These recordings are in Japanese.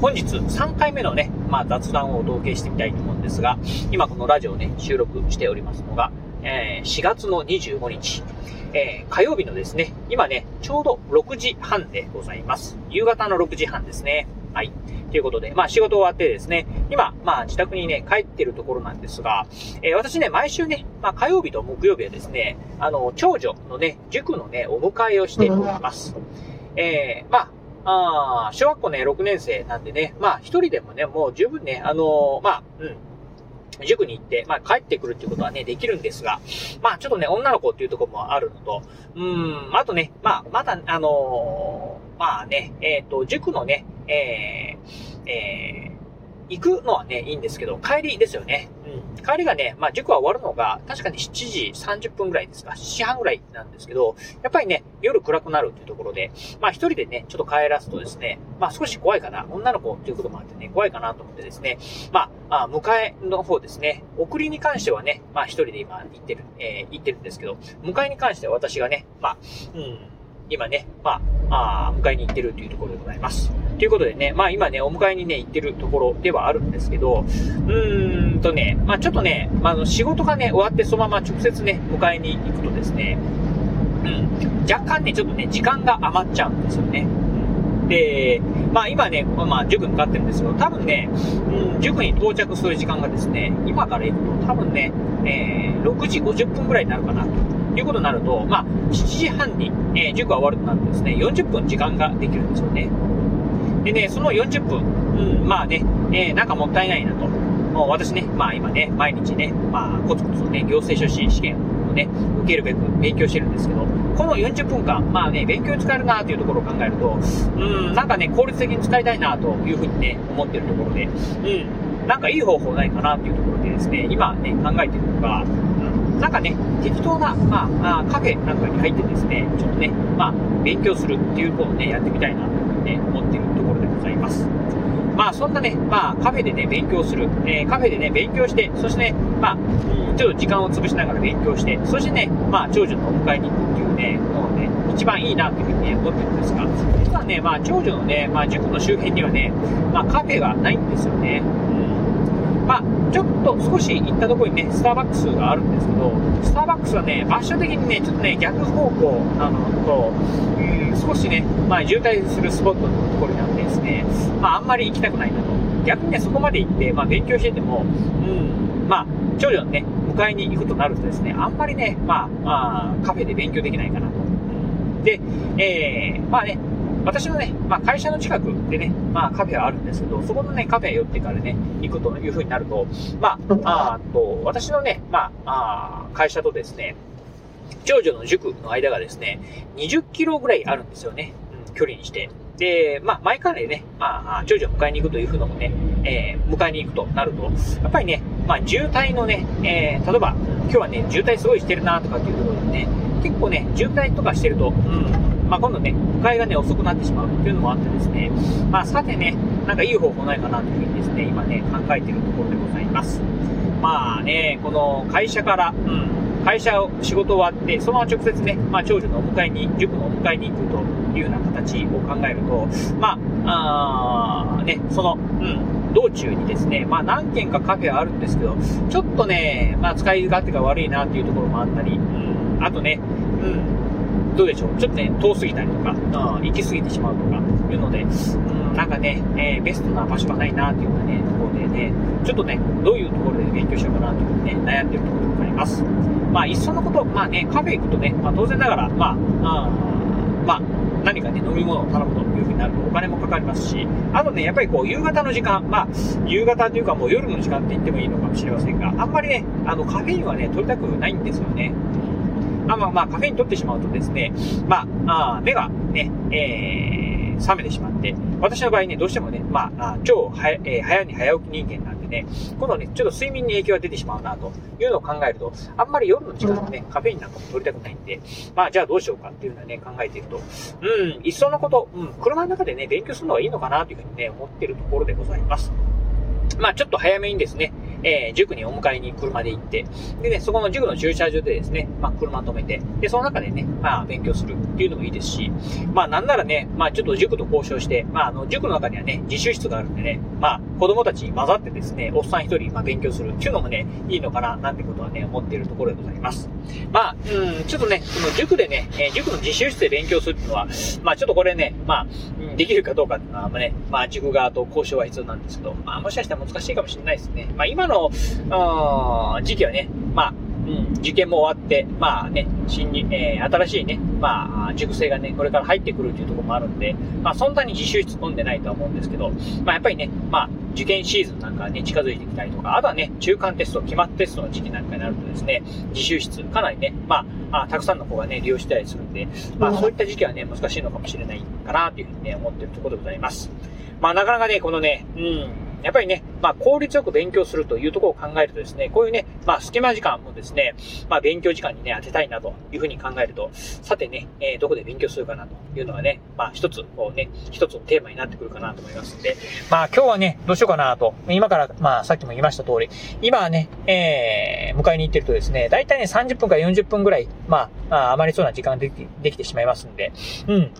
本日3回目のね、まあ雑談をお届けしてみたいと思うんですが、今このラジオね、収録しておりますのが、えー4月の25日、えー火曜日のですね、今ね、ちょうど6時半でございます。夕方の6時半ですね。はい。ということで、まあ仕事終わってですね、今、まあ自宅にね、帰ってるところなんですが、えー私ね、毎週ね、まあ火曜日と木曜日はですね、あの、長女のね、塾のね、お迎えをしております。えーまあ、ああ小学校ね、6年生なんでね、まあ、一人でもね、もう十分ね、あのーまあ、うん、塾に行って、まあ、帰ってくるってことはね、できるんですが、まあ、ちょっとね、女の子っていうところもあるのと、うーん、あとね、まあ、まだ、あのーまあね、えっ、と、塾のね、えー、えー行くのはね、いいんですけど、帰りですよね。うん。帰りがね、まあ、塾は終わるのが、確かに7時30分ぐらいですか、7時半ぐらいなんですけど、やっぱりね、夜暗くなるっていうところで、まあ一人でね、ちょっと帰らすとですね、まあ少し怖いかな、女の子っていうこともあってね、怖いかなと思ってですね、まあ、あ迎えの方ですね、送りに関してはね、まあ一人で今行ってる、えー行ってるんですけど、迎えに関しては私がね、まあ、うん、今ね、まあ、あ迎えに行ってるというところでございます。ということでね、まあ今ね、お迎えにね、行ってるところではあるんですけど、うーんとね、まあちょっとね、まあの仕事がね、終わってそのまま直接ね、迎えに行くとですね、うん、若干ね、ちょっとね、時間が余っちゃうんですよね。で、まあ今ね、まあ塾に向かってるんですけど、多分ね、うん、塾に到着する時間がですね、今から行くと多分ね、えー6時50分ぐらいになるかな、ということになると、まあ7時半に、えー塾が終わるとなるとですね、40分時間ができるんですよね。でね、その40分、うん、まあね、えーなんかもったいないなと。もう私ね、まあ今ね、毎日ね、まあコツコツとね、行政書士試験をね、受けるべく勉強してるんですけど、この40分間、まあね、勉強に使えるなというところを考えると、うん、なんかね、効率的に使いたいなというふうにね、思ってるところで、うん、なんかいい方法ないかなというところでですね、今ね、考えてるのが、うん、なんかね、適当な、まあ、あカフェなんかに入ってですね、ちょっとね、まあ、勉強するっていうことをね、やってみたいなというふうにね、思っているところでございます。まあそんなね、まあカフェでね、勉強する。えーカフェでね、勉強して、そしてね、まあ、ちょっと時間を潰しながら勉強して、そしてね、まあ長女のお迎えに行くっていうね、もうね、一番いいなというふうにね、思ってるんですが、実はね、まあ長女のね、まあ塾の周辺にはね、まあカフェがないんですよね。うん。まあ、ちょっと少し行ったところにね、スターバックスがあるんですけど、スターバックスはね、場所的にね、ちょっとね、逆方向なのと、うん、少しね、まあ、渋滞するスポットのところにあってですね、まあ、あんまり行きたくないなと。逆にね、そこまで行って、まあ、勉強してても、うん、まあ、長女のね、迎えに行くとなるとですね、あんまりね、まあ、まあ、カフェで勉強できないかなと。で、えー、まあね、私のね、まあ会社の近くでね、まあカフェはあるんですけど、そこのね、カフェ寄ってからね、行くという風になると、まあ、あと、私のね、まあ、あ会社とですね、長女の塾の間がですね、20キロぐらいあるんですよね、うん、距離にして。で、まあ、前からね、まあ、長女を迎えに行くというふうのもね、えー迎えに行くとなると、やっぱりね、まあ、渋滞のね、えー例えば、今日はね、渋滞すごいしてるなとかっていうところでね、結構ね、渋滞とかしてると、うん、まあ、今度ね、迎えがね、遅くなってしまうっていうのもあってですね、まあ、さてね、なんかいい方法ないかなというふうにですね、今ね、考えてるところでございます。まあね、この会社から、うん、会社を仕事終わって、そのまま直接ね、まあ、長女のお迎えに、塾のお迎えに行くというような形を考えると、まあ、あね、その、うん、道中にですね、まあ、何軒かカフェはあるんですけど、ちょっとね、まあ、使い勝手が悪いなっていうところもあったり、うん、あとね、うん、どうでしょう、ちょっとね、遠すぎたりとか、うん、行き過ぎてしまうとかいうので、うん、なんかね、えーベストな場所がないなっていうようなね、ところでね、ちょっとね、どういうところで勉強しようかなというふうにね、悩んでるところます。まあ、いっそのこと、まあね、カフェ行くとね、まあ当然ながら、まあ、あまあ、何かね、飲み物を頼むというふうになるとお金もかかりますし、あとね、やっぱりこう、夕方の時間、まあ、夕方というかもう夜の時間って言ってもいいのかもしれませんが、あんまりね、あの、カフェインはね、取りたくないんですよね。あまあまあ、カフェイン取ってしまうとですね、まあ、あ目がね、えー、覚めてしまって、私の場合ね、どうしてもね、まあ、超は、えー早寝早起き人間なんでね、今度ね、ちょっと睡眠に影響が出てしまうな、というのを考えると、あんまり夜の時間でね、カフェインなんかも取りたくないんで、まあ、じゃあどうしようかっていうのはね、考えていると、うん、いっそのこと、うん、車の中でね、勉強するのがいいのかな、というふうにね、思っているところでございます。まあ、ちょっと早めにですね、えー、塾にお迎えに車で行って、でね、そこの塾の駐車場でですね、まあ、車止めて、で、その中でね、まあ、勉強するっていうのもいいですし、まあ、なんならね、まあ、ちょっと塾と交渉して、まあ、あの、塾の中にはね、自習室があるんでね、まあ、子供たちに混ざってですね、おっさん一人、まあ、勉強するっていうのもね、いいのかな、なんてことはね、思っているところでございます。まあ、うん、ちょっとね、その塾でね、えー、塾の自習室で勉強するっていうのは、まあ、ちょっとこれね、まあ、できるかどうかっていうのは、まあね、まあ、塾側と交渉は必要なんですけど、まあ、もしかしたら難しいかもしれないですね。まあ、今の、時期はね、まあ、うん、受験も終わって、まあね、新に、えー、新しいね、まあ、塾生がね、これから入ってくるというところもあるんで、まあ、そんなに自習室込んでないとは思うんですけど、まあ、やっぱりね、まあ、受験シーズンなんかね、近づいてきたりとか、あとはね、中間テスト、期末テストの時期なんかになるとですね、自習室、かなりね、まあ、あたくさんの子がね、利用したりするんで、まあ、そういった時期はね、難しいのかもしれないかな、というふうにね、思っているところでございます。まあ、なかなかね、このね、うん、やっぱりね、まあ、効率よく勉強するというところを考えるとですね、こういうね、まあ、隙間時間もですね、まあ、勉強時間にね、当てたいなというふうに考えると、さてね、えー、どこで勉強するかなというのはね、まあ、一つ、こうね、一つのテーマになってくるかなと思いますんで、まあ、今日はね、どうしようかなと、今から、まあ、さっきも言いました通り、今はね、えー、迎えに行ってるとですね、だいたいね、30分から40分ぐらい、まあ、余りそうな時間できできてしまいますんで、うん、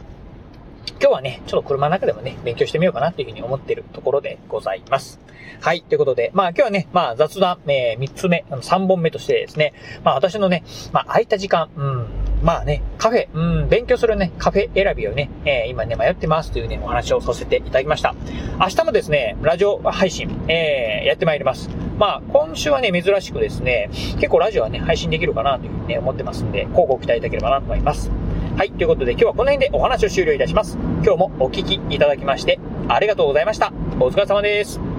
今日はね、ちょっと車の中でもね、勉強してみようかなっていうふうに思っているところでございます。はい。ということで、まあ今日はね、まあ雑談、えー、3つ目、3本目としてですね、まあ私のね、まあ空いた時間、うん、まあね、カフェ、うん、勉強するね、カフェ選びをね、えー、今ね、迷ってますというね、お話をさせていただきました。明日もですね、ラジオ配信、えー、やってまいります。まあ、今週はね、珍しくですね、結構ラジオはね、配信できるかなというふうにね、思ってますんで、広告期待いただければなと思います。はい。ということで今日はこの辺でお話を終了いたします。今日もお聴きいただきましてありがとうございました。お疲れ様です。